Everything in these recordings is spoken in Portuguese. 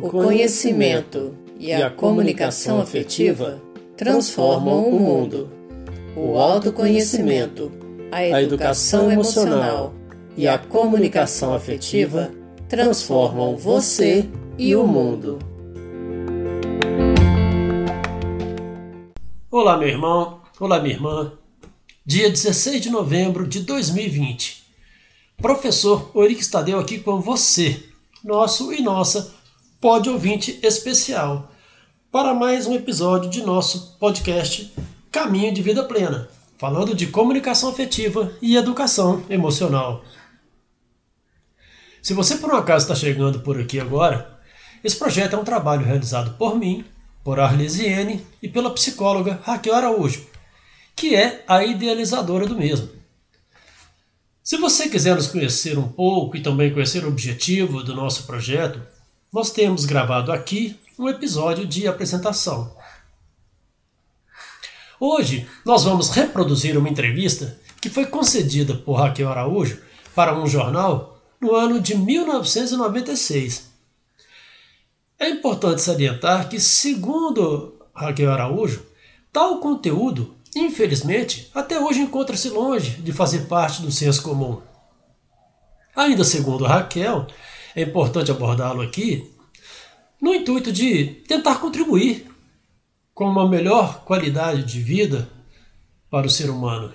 O conhecimento e a comunicação afetiva transformam o mundo. O autoconhecimento, a educação emocional e a comunicação afetiva transformam você e o mundo. Olá, meu irmão. Olá, minha irmã. Dia 16 de novembro de 2020. Professor Orique Stadeu aqui com você, nosso e nossa pode ouvinte especial, para mais um episódio de nosso podcast Caminho de Vida Plena, falando de comunicação afetiva e educação emocional. Se você por um acaso está chegando por aqui agora, esse projeto é um trabalho realizado por mim, por Arlesiene e pela psicóloga Raquel Araújo, que é a idealizadora do mesmo. Se você quiser nos conhecer um pouco e também conhecer o objetivo do nosso projeto, nós temos gravado aqui um episódio de apresentação. Hoje nós vamos reproduzir uma entrevista que foi concedida por Raquel Araújo para um jornal no ano de 1996. É importante salientar que, segundo Raquel Araújo, tal conteúdo, infelizmente, até hoje encontra-se longe de fazer parte do senso comum. Ainda segundo Raquel, é importante abordá-lo aqui no intuito de tentar contribuir com uma melhor qualidade de vida para o ser humano.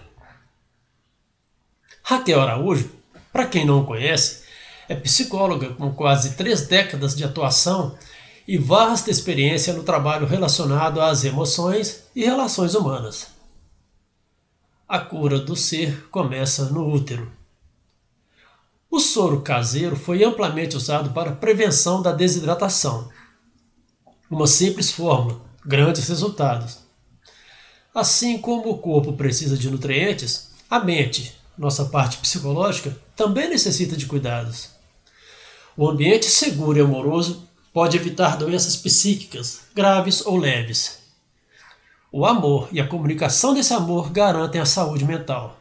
Raquel Araújo, para quem não conhece, é psicóloga com quase três décadas de atuação e vasta experiência no trabalho relacionado às emoções e relações humanas. A cura do ser começa no útero. O soro caseiro foi amplamente usado para prevenção da desidratação. Uma simples fórmula, grandes resultados. Assim como o corpo precisa de nutrientes, a mente, nossa parte psicológica, também necessita de cuidados. O ambiente seguro e amoroso pode evitar doenças psíquicas, graves ou leves. O amor e a comunicação desse amor garantem a saúde mental.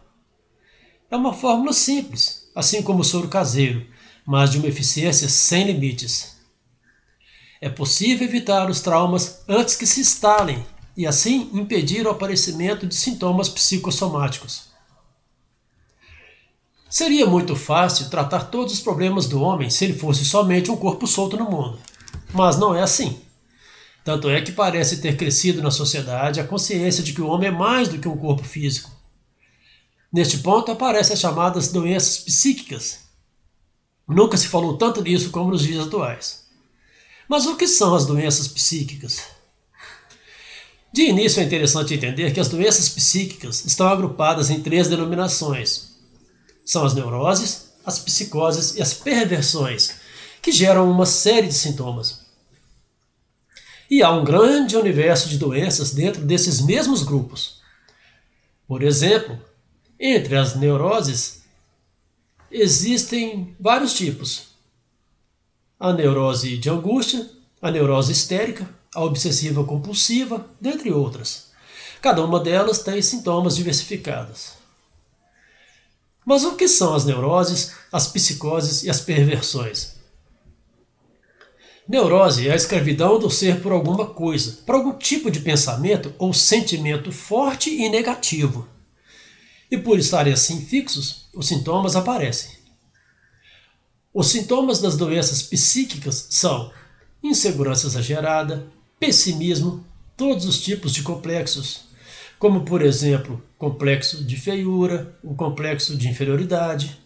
É uma fórmula simples, assim como o soro caseiro, mas de uma eficiência sem limites. É possível evitar os traumas antes que se instalem e assim impedir o aparecimento de sintomas psicossomáticos. Seria muito fácil tratar todos os problemas do homem se ele fosse somente um corpo solto no mundo. Mas não é assim. Tanto é que parece ter crescido na sociedade a consciência de que o homem é mais do que um corpo físico. Neste ponto aparecem as chamadas doenças psíquicas. Nunca se falou tanto nisso como nos dias atuais. Mas o que são as doenças psíquicas? De início é interessante entender que as doenças psíquicas estão agrupadas em três denominações. São as neuroses, as psicoses e as perversões, que geram uma série de sintomas. E há um grande universo de doenças dentro desses mesmos grupos. Por exemplo, entre as neuroses, existem vários tipos. A neurose de angústia, a neurose histérica, a obsessiva compulsiva, dentre outras. Cada uma delas tem sintomas diversificados. Mas o que são as neuroses, as psicoses e as perversões? Neurose é a escravidão do ser por alguma coisa, por algum tipo de pensamento ou sentimento forte e negativo e por estarem assim fixos, os sintomas aparecem. Os sintomas das doenças psíquicas são insegurança exagerada, pessimismo, todos os tipos de complexos, como por exemplo, complexo de feiura, o complexo de inferioridade,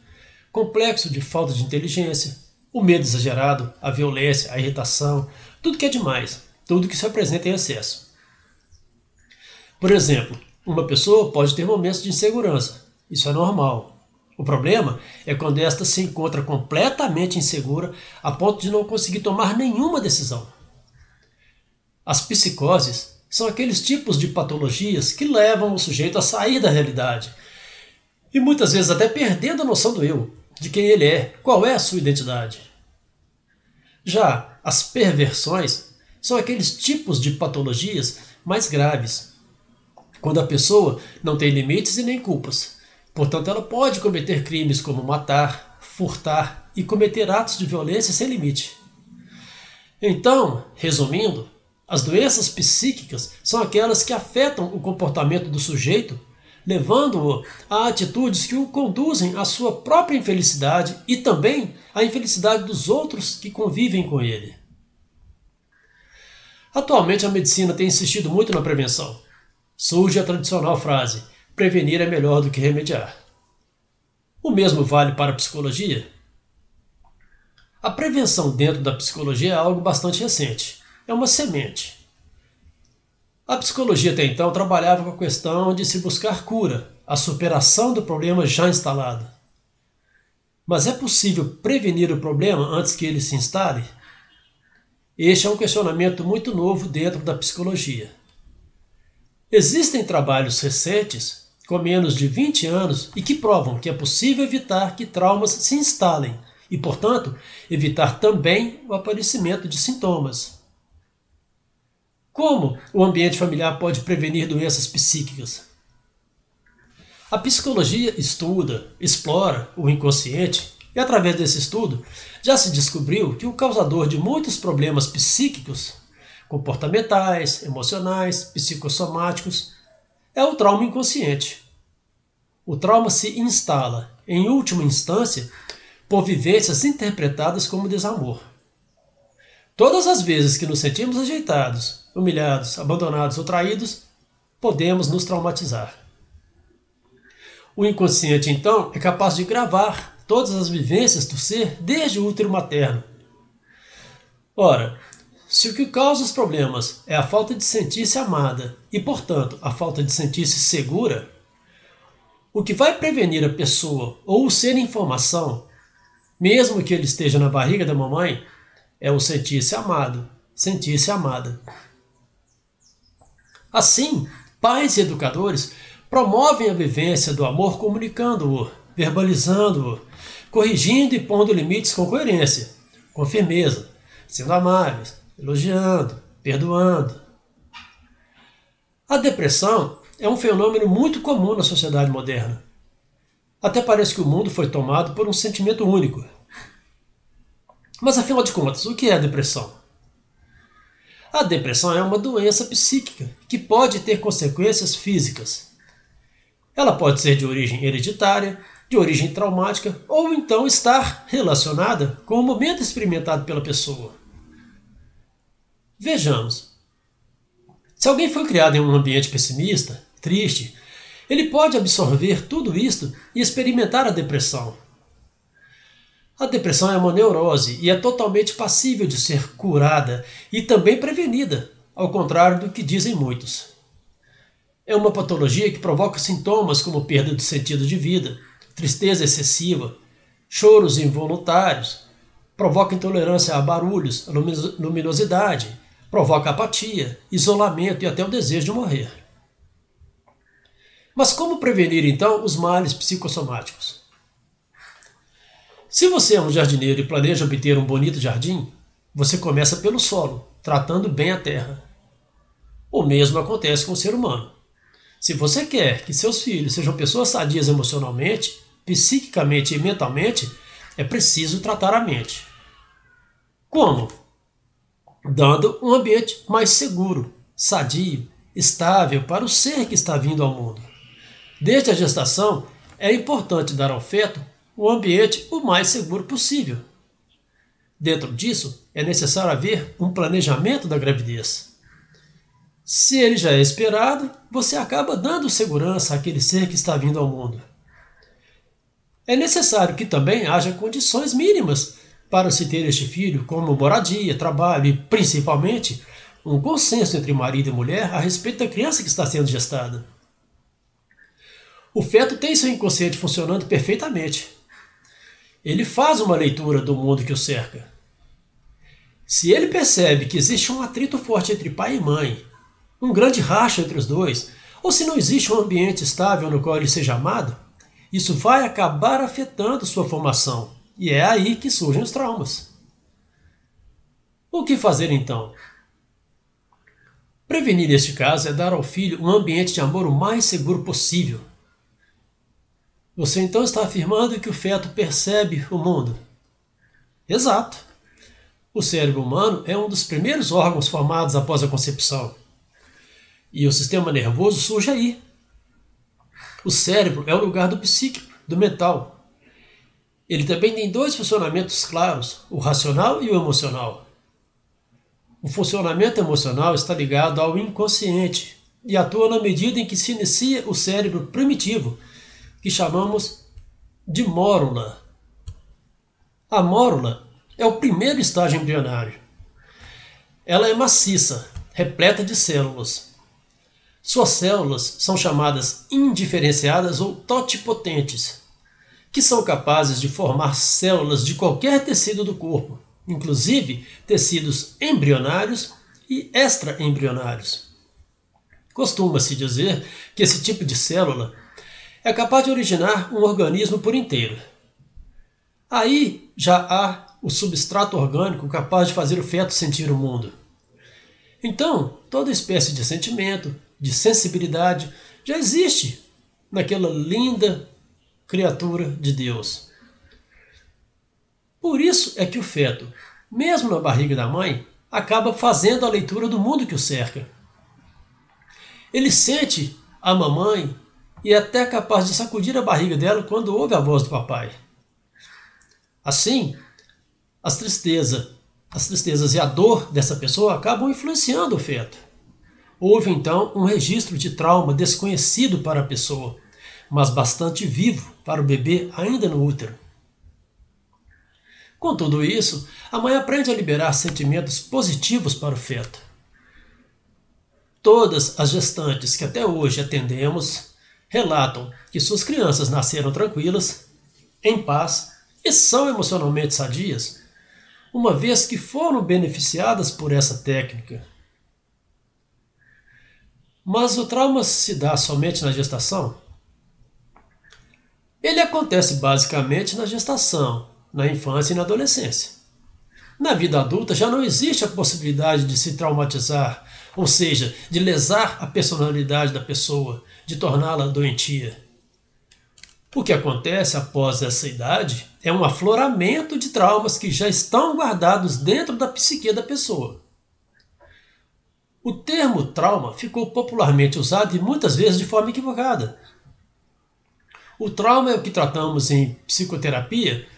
complexo de falta de inteligência, o medo exagerado, a violência, a irritação, tudo que é demais, tudo que se apresenta em excesso. Por exemplo, uma pessoa pode ter momentos de insegurança, isso é normal. O problema é quando esta se encontra completamente insegura a ponto de não conseguir tomar nenhuma decisão. As psicoses são aqueles tipos de patologias que levam o sujeito a sair da realidade e muitas vezes até perdendo a noção do eu, de quem ele é, qual é a sua identidade. Já as perversões são aqueles tipos de patologias mais graves, quando a pessoa não tem limites e nem culpas. Portanto, ela pode cometer crimes como matar, furtar e cometer atos de violência sem limite. Então, resumindo, as doenças psíquicas são aquelas que afetam o comportamento do sujeito, levando-o a atitudes que o conduzem à sua própria infelicidade e também à infelicidade dos outros que convivem com ele. Atualmente a medicina tem insistido muito na prevenção. Surge a tradicional frase: prevenir é melhor do que remediar. O mesmo vale para a psicologia? A prevenção dentro da psicologia é algo bastante recente. É uma semente. A psicologia até então trabalhava com a questão de se buscar cura, a superação do problema já instalado. Mas é possível prevenir o problema antes que ele se instale? Este é um questionamento muito novo dentro da psicologia. Existem trabalhos recentes com menos de 20 anos e que provam que é possível evitar que traumas se instalem e, portanto, evitar também o aparecimento de sintomas. Como o ambiente familiar pode prevenir doenças psíquicas? A psicologia estuda, explora o inconsciente e, através desse estudo, já se descobriu que o causador de muitos problemas psíquicos, comportamentais, emocionais, psicossomáticos, é o trauma inconsciente. O trauma se instala, em última instância, por vivências interpretadas como desamor. Todas as vezes que nos sentimos rejeitados, humilhados, abandonados ou traídos, podemos nos traumatizar. O inconsciente, então, é capaz de gravar todas as vivências do ser desde o útero materno. Ora, se o que causa os problemas é a falta de sentir-se amada e, portanto, a falta de sentir-se segura, o que vai prevenir a pessoa ou o ser em formação, mesmo que ele esteja na barriga da mamãe, é o sentir-se amado, sentir-se amada. Assim, pais e educadores promovem a vivência do amor comunicando-o, verbalizando-o, corrigindo e pondo limites com coerência, com firmeza, sendo amáveis, elogiando, perdoando. A depressão é um fenômeno muito comum na sociedade moderna. Até parece que o mundo foi tomado por um sentimento único. Mas afinal de contas, o que é a depressão? A depressão é uma doença psíquica que pode ter consequências físicas. Ela pode ser de origem hereditária, de origem traumática ou então estar relacionada com o momento experimentado pela pessoa. Vejamos. Se alguém foi criado em um ambiente pessimista, triste, ele pode absorver tudo isto e experimentar a depressão. A depressão é uma neurose e é totalmente passível de ser curada e também prevenida, ao contrário do que dizem muitos. É uma patologia que provoca sintomas como perda de sentido de vida, tristeza excessiva, choros involuntários, provoca intolerância a barulhos, luminosidade, provoca apatia, isolamento e até o desejo de morrer. Mas como prevenir então os males psicossomáticos? Se você é um jardineiro e planeja obter um bonito jardim, você começa pelo solo, tratando bem a terra. O mesmo acontece com o ser humano. Se você quer que seus filhos sejam pessoas sadias emocionalmente, psiquicamente e mentalmente, é preciso tratar a mente. Como? Dando um ambiente mais seguro, sadio, estável para o ser que está vindo ao mundo. Desde a gestação, é importante dar ao feto o ambiente o mais seguro possível. Dentro disso, é necessário haver um planejamento da gravidez. Se ele já é esperado, você acaba dando segurança àquele ser que está vindo ao mundo. É necessário que também haja condições mínimas para se ter este filho, como moradia, trabalho e, principalmente, um consenso entre marido e mulher a respeito da criança que está sendo gestada. O feto tem seu inconsciente funcionando perfeitamente. Ele faz uma leitura do mundo que o cerca. Se ele percebe que existe um atrito forte entre pai e mãe, um grande racha entre os dois, ou se não existe um ambiente estável no qual ele seja amado, isso vai acabar afetando sua formação, e é aí que surgem os traumas. O que fazer então? Prevenir neste caso é dar ao filho um ambiente de amor o mais seguro possível você então está afirmando que o feto percebe o mundo. Exato. o cérebro humano é um dos primeiros órgãos formados após a concepção. E o sistema nervoso surge aí. O cérebro é o lugar do psíquico, do mental. Ele também tem dois funcionamentos claros, o racional e o emocional. O funcionamento emocional está ligado ao inconsciente e atua na medida em que se inicia o cérebro primitivo, que chamamos de mórula. A mórula é o primeiro estágio embrionário. Ela é maciça, repleta de células. Suas células são chamadas indiferenciadas ou totipotentes, que são capazes de formar células de qualquer tecido do corpo, inclusive tecidos embrionários e extraembrionários. Costuma-se dizer que esse tipo de célula é capaz de originar um organismo por inteiro. Aí já há o substrato orgânico capaz de fazer o feto sentir o mundo. Então, toda espécie de sentimento, de sensibilidade, já existe naquela linda criatura de Deus. Por isso é que o feto, mesmo na barriga da mãe, acaba fazendo a leitura do mundo que o cerca. Ele sente a mamãe e é até capaz de sacudir a barriga dela quando ouve a voz do papai. Assim, as tristezas, as tristezas e a dor dessa pessoa acabam influenciando o feto. Houve então um registro de trauma desconhecido para a pessoa, mas bastante vivo para o bebê ainda no útero. Com tudo isso, a mãe aprende a liberar sentimentos positivos para o feto. Todas as gestantes que até hoje atendemos relatam que suas crianças nasceram tranquilas, em paz e são emocionalmente sadias, uma vez que foram beneficiadas por essa técnica. Mas o trauma se dá somente na gestação? Ele acontece basicamente na gestação, na infância e na adolescência. Na vida adulta já não existe a possibilidade de se traumatizar, ou seja, de lesar a personalidade da pessoa, de torná-la doentia. O que acontece após essa idade é um afloramento de traumas que já estão guardados dentro da psique da pessoa. O termo trauma ficou popularmente usado e muitas vezes de forma equivocada. O trauma é o que tratamos em psicoterapia,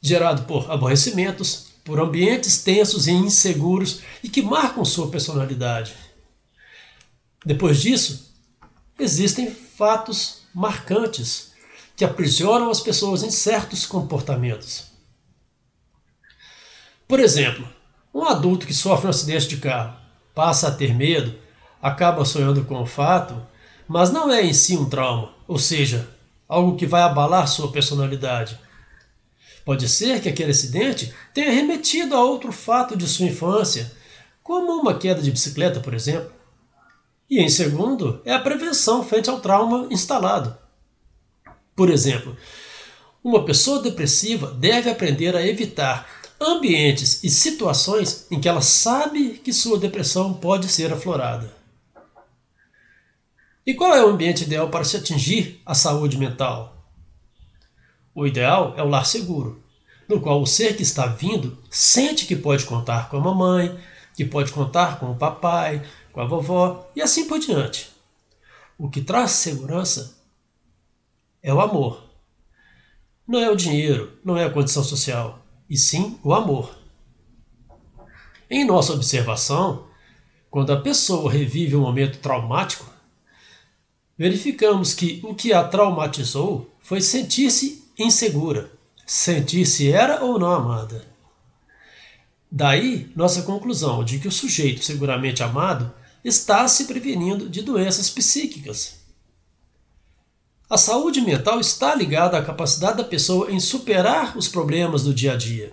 gerado por aborrecimentos, por ambientes tensos e inseguros e que marcam sua personalidade. Depois disso, existem fatos marcantes que aprisionam as pessoas em certos comportamentos. Por exemplo, um adulto que sofre um acidente de carro passa a ter medo, acaba sonhando com o fato, mas não é em si um trauma, ou seja, algo que vai abalar sua personalidade. Pode ser que aquele acidente tenha remetido a outro fato de sua infância, como uma queda de bicicleta, por exemplo. E em segundo, é a prevenção frente ao trauma instalado. Por exemplo, uma pessoa depressiva deve aprender a evitar ambientes e situações em que ela sabe que sua depressão pode ser aflorada. E qual é o ambiente ideal para se atingir a saúde mental? O ideal é o lar seguro, no qual o ser que está vindo sente que pode contar com a mamãe, que pode contar com o papai, com a vovó e assim por diante. O que traz segurança é o amor. Não é o dinheiro, não é a condição social, e sim o amor. Em nossa observação, quando a pessoa revive um momento traumático, verificamos que o que a traumatizou foi sentir-se insegura, sentir se era ou não amada. Daí nossa conclusão de que o sujeito seguramente amado está se prevenindo de doenças psíquicas. A saúde mental está ligada à capacidade da pessoa em superar os problemas do dia a dia.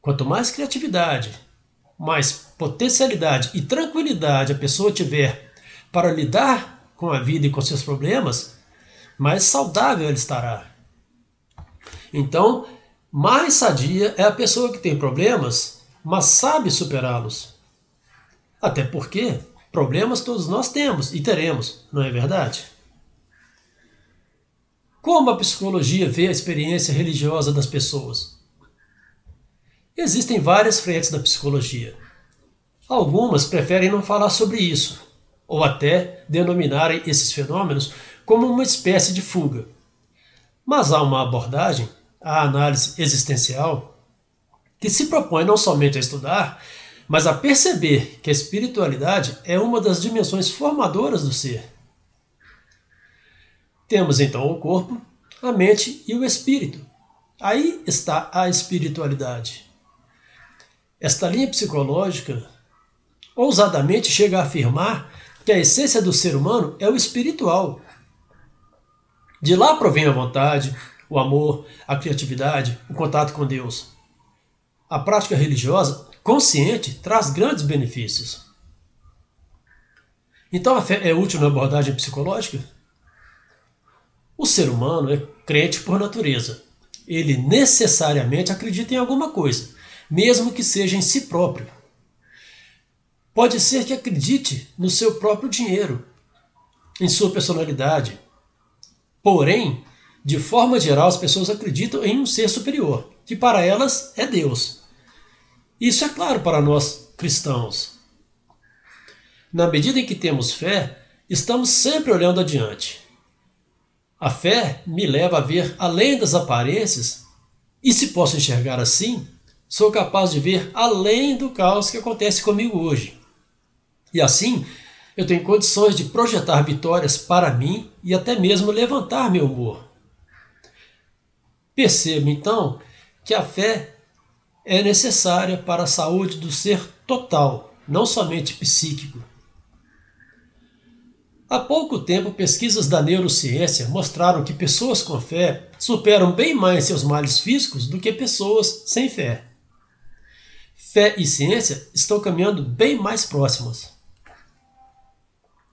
Quanto mais criatividade, mais potencialidade e tranquilidade a pessoa tiver para lidar com a vida e com seus problemas, mais saudável ela estará. Então, mais sadia é a pessoa que tem problemas, mas sabe superá-los. Até porque problemas todos nós temos e teremos, não é verdade? Como a psicologia vê a experiência religiosa das pessoas? Existem várias frentes da psicologia. Algumas preferem não falar sobre isso, ou até denominarem esses fenômenos como uma espécie de fuga. Mas há uma abordagem, a análise existencial, que se propõe não somente a estudar, mas a perceber que a espiritualidade é uma das dimensões formadoras do ser. Temos então o corpo, a mente e o espírito. Aí está a espiritualidade. Esta linha psicológica ousadamente chega a afirmar que a essência do ser humano é o espiritual. De lá provém a vontade, o amor, a criatividade, o contato com Deus. A prática religiosa consciente traz grandes benefícios. Então a fé é útil na abordagem psicológica? O ser humano é crente por natureza. Ele necessariamente acredita em alguma coisa, mesmo que seja em si próprio. Pode ser que acredite no seu próprio dinheiro, em sua personalidade. Porém, de forma geral, as pessoas acreditam em um ser superior, que para elas é Deus. Isso é claro para nós cristãos. Na medida em que temos fé, estamos sempre olhando adiante. A fé me leva a ver além das aparências, e se posso enxergar assim, sou capaz de ver além do caos que acontece comigo hoje. E assim, eu tenho condições de projetar vitórias para mim e até mesmo levantar meu humor. Perceba então que a fé é necessária para a saúde do ser total, não somente psíquico. Há pouco tempo, pesquisas da neurociência mostraram que pessoas com fé superam bem mais seus males físicos do que pessoas sem fé. Fé e ciência estão caminhando bem mais próximas.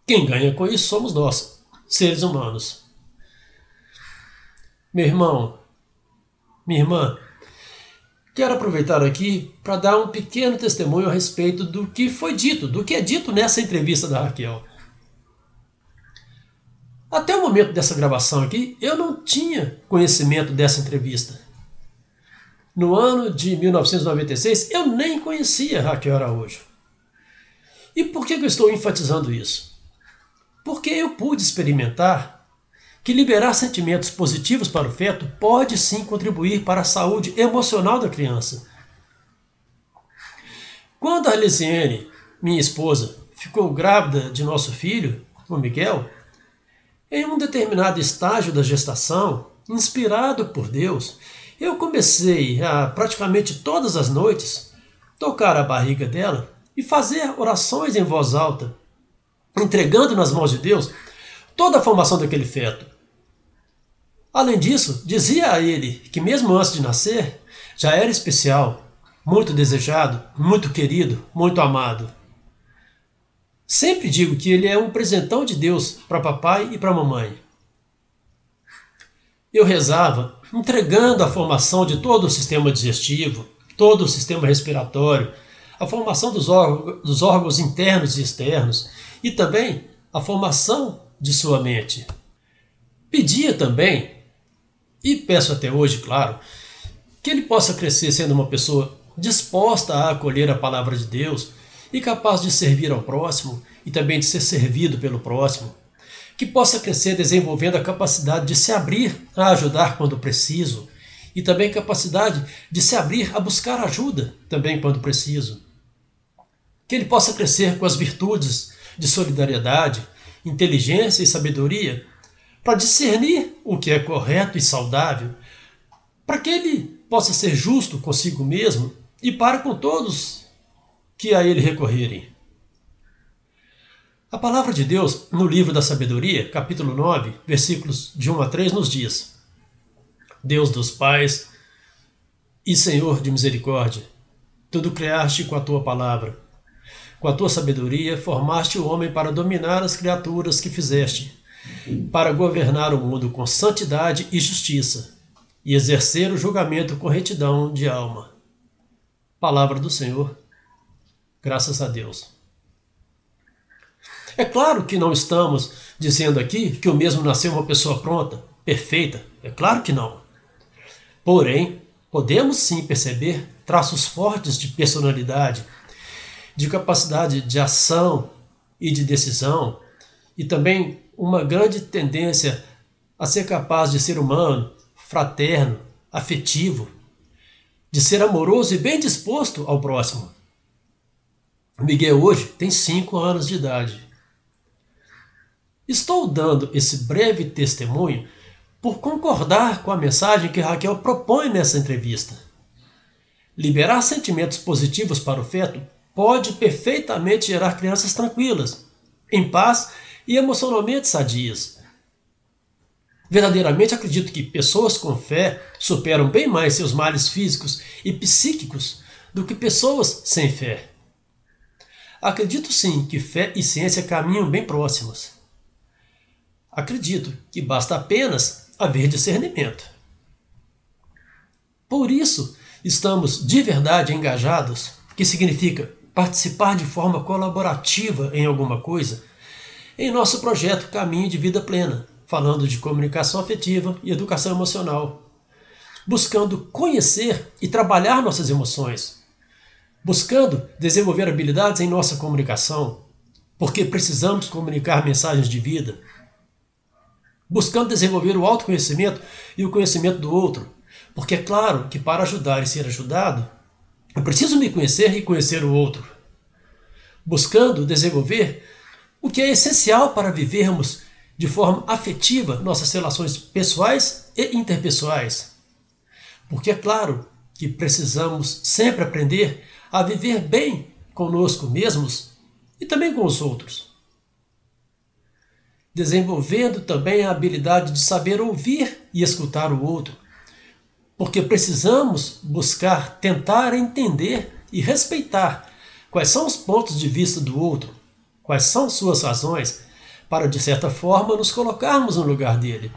Quem ganha com isso somos nós, seres humanos. Meu irmão, minha irmã, quero aproveitar aqui para dar um pequeno testemunho a respeito do que foi dito, do que é dito nessa entrevista da Raquel. Até o momento dessa gravação aqui, eu não tinha conhecimento dessa entrevista. No ano de 1996, eu nem conhecia Raquel Araújo. E por que eu estou enfatizando isso? Porque eu pude experimentar que liberar sentimentos positivos para o feto pode sim contribuir para a saúde emocional da criança. Quando a Arlesiane, minha esposa, ficou grávida de nosso filho, o Miguel, em um determinado estágio da gestação, inspirado por Deus, eu comecei a praticamente todas as noites tocar a barriga dela e fazer orações em voz alta entregando nas mãos de Deus toda a formação daquele feto. Além disso, dizia a ele que, mesmo antes de nascer, já era especial, muito desejado, muito querido, muito amado. Sempre digo que ele é um presentão de Deus para papai e para mamãe. Eu rezava, entregando a formação de todo o sistema digestivo, todo o sistema respiratório, a formação dos, órgãos, dos órgãos internos e externos, e também a formação de sua mente. Pedia também, e peço até hoje, claro, que ele possa crescer sendo uma pessoa disposta a acolher a palavra de Deus e capaz de servir ao próximo e também de ser servido pelo próximo. Que possa crescer desenvolvendo a capacidade de se abrir a ajudar quando preciso e também capacidade de se abrir a buscar ajuda também quando preciso. Que ele possa crescer com as virtudes de solidariedade, inteligência e sabedoria para discernir o que é correto e saudável, para que ele possa ser justo consigo mesmo e para com todos que a ele recorrerem. A palavra de Deus, no livro da Sabedoria, capítulo 9, versículos de 1 a 3, nos diz: Deus dos pais e Senhor de misericórdia, tudo criaste com a tua palavra com a tua sabedoria, formaste o homem para dominar as criaturas que fizeste, para governar o mundo com santidade e justiça, e exercer o julgamento com retidão de alma. Palavra do Senhor. Graças a Deus. É claro que não estamos dizendo aqui que o mesmo nasceu uma pessoa pronta, perfeita. É claro que não. Porém, podemos sim perceber traços fortes de personalidade, de capacidade de ação e de decisão, e também uma grande tendência a ser capaz de ser humano, fraterno, afetivo, de ser amoroso e bem disposto ao próximo. Miguel hoje tem cinco anos de idade. Estou dando esse breve testemunho por concordar com a mensagem que Raquel propõe nessa entrevista. Liberar sentimentos positivos para o feto pode perfeitamente gerar crianças tranquilas, em paz e emocionalmente sadias. Verdadeiramente acredito que pessoas com fé superam bem mais seus males físicos e psíquicos do que pessoas sem fé. Acredito sim que fé e ciência caminham bem próximos. Acredito que basta apenas haver discernimento. Por isso, estamos de verdade engajados, que significa participar de forma colaborativa em alguma coisa, em nosso projeto Caminho de Vida Plena, falando de comunicação afetiva e educação emocional, buscando conhecer e trabalhar nossas emoções, buscando desenvolver habilidades em nossa comunicação, porque precisamos comunicar mensagens de vida, buscando desenvolver o autoconhecimento e o conhecimento do outro, porque é claro que para ajudar e ser ajudado, eu preciso me conhecer e conhecer o outro, buscando desenvolver o que é essencial para vivermos de forma afetiva nossas relações pessoais e interpessoais. Porque é claro que precisamos sempre aprender a viver bem conosco mesmos e também com os outros. Desenvolvendo também a habilidade de saber ouvir e escutar o outro, porque precisamos buscar tentar entender e respeitar quais são os pontos de vista do outro, quais são suas razões, para de certa forma nos colocarmos no lugar dele.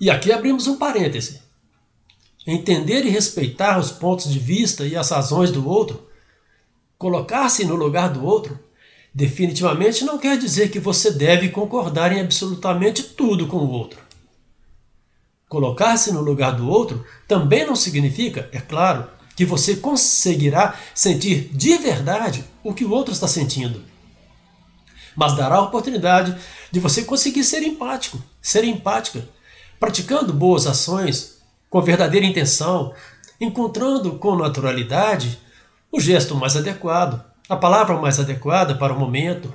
E aqui abrimos um parêntese. Entender e respeitar os pontos de vista e as razões do outro, colocar-se no lugar do outro, definitivamente não quer dizer que você deve concordar em absolutamente tudo com o outro. Colocar-se no lugar do outro também não significa, é claro, que você conseguirá sentir de verdade o que o outro está sentindo. Mas dará a oportunidade de você conseguir ser empático, ser empática, praticando boas ações com verdadeira intenção, encontrando com naturalidade o gesto mais adequado, a palavra mais adequada para o momento.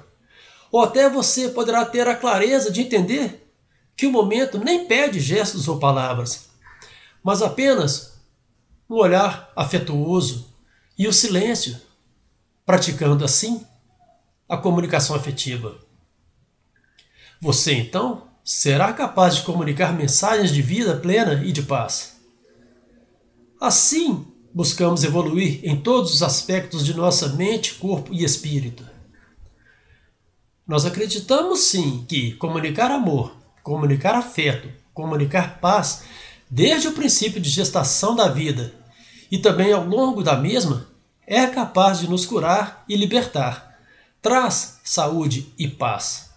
Ou até você poderá ter a clareza de entender que o momento nem pede gestos ou palavras, mas apenas um olhar afetuoso e o silêncio, praticando assim a comunicação afetiva. Você então será capaz de comunicar mensagens de vida plena e de paz. Assim, buscamos evoluir em todos os aspectos de nossa mente, corpo e espírito. Nós acreditamos sim que comunicar amor, comunicar afeto, comunicar paz, desde o princípio de gestação da vida e também ao longo da mesma, é capaz de nos curar e libertar. Traz saúde e paz.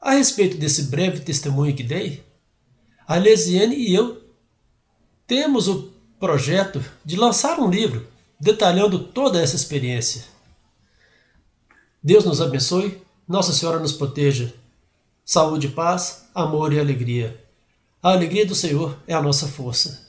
A respeito desse breve testemunho que dei, a Lesiane e eu temos o projeto de lançar um livro detalhando toda essa experiência. Deus nos abençoe, Nossa Senhora nos proteja. Saúde, paz, amor e alegria. A alegria do Senhor é a nossa força.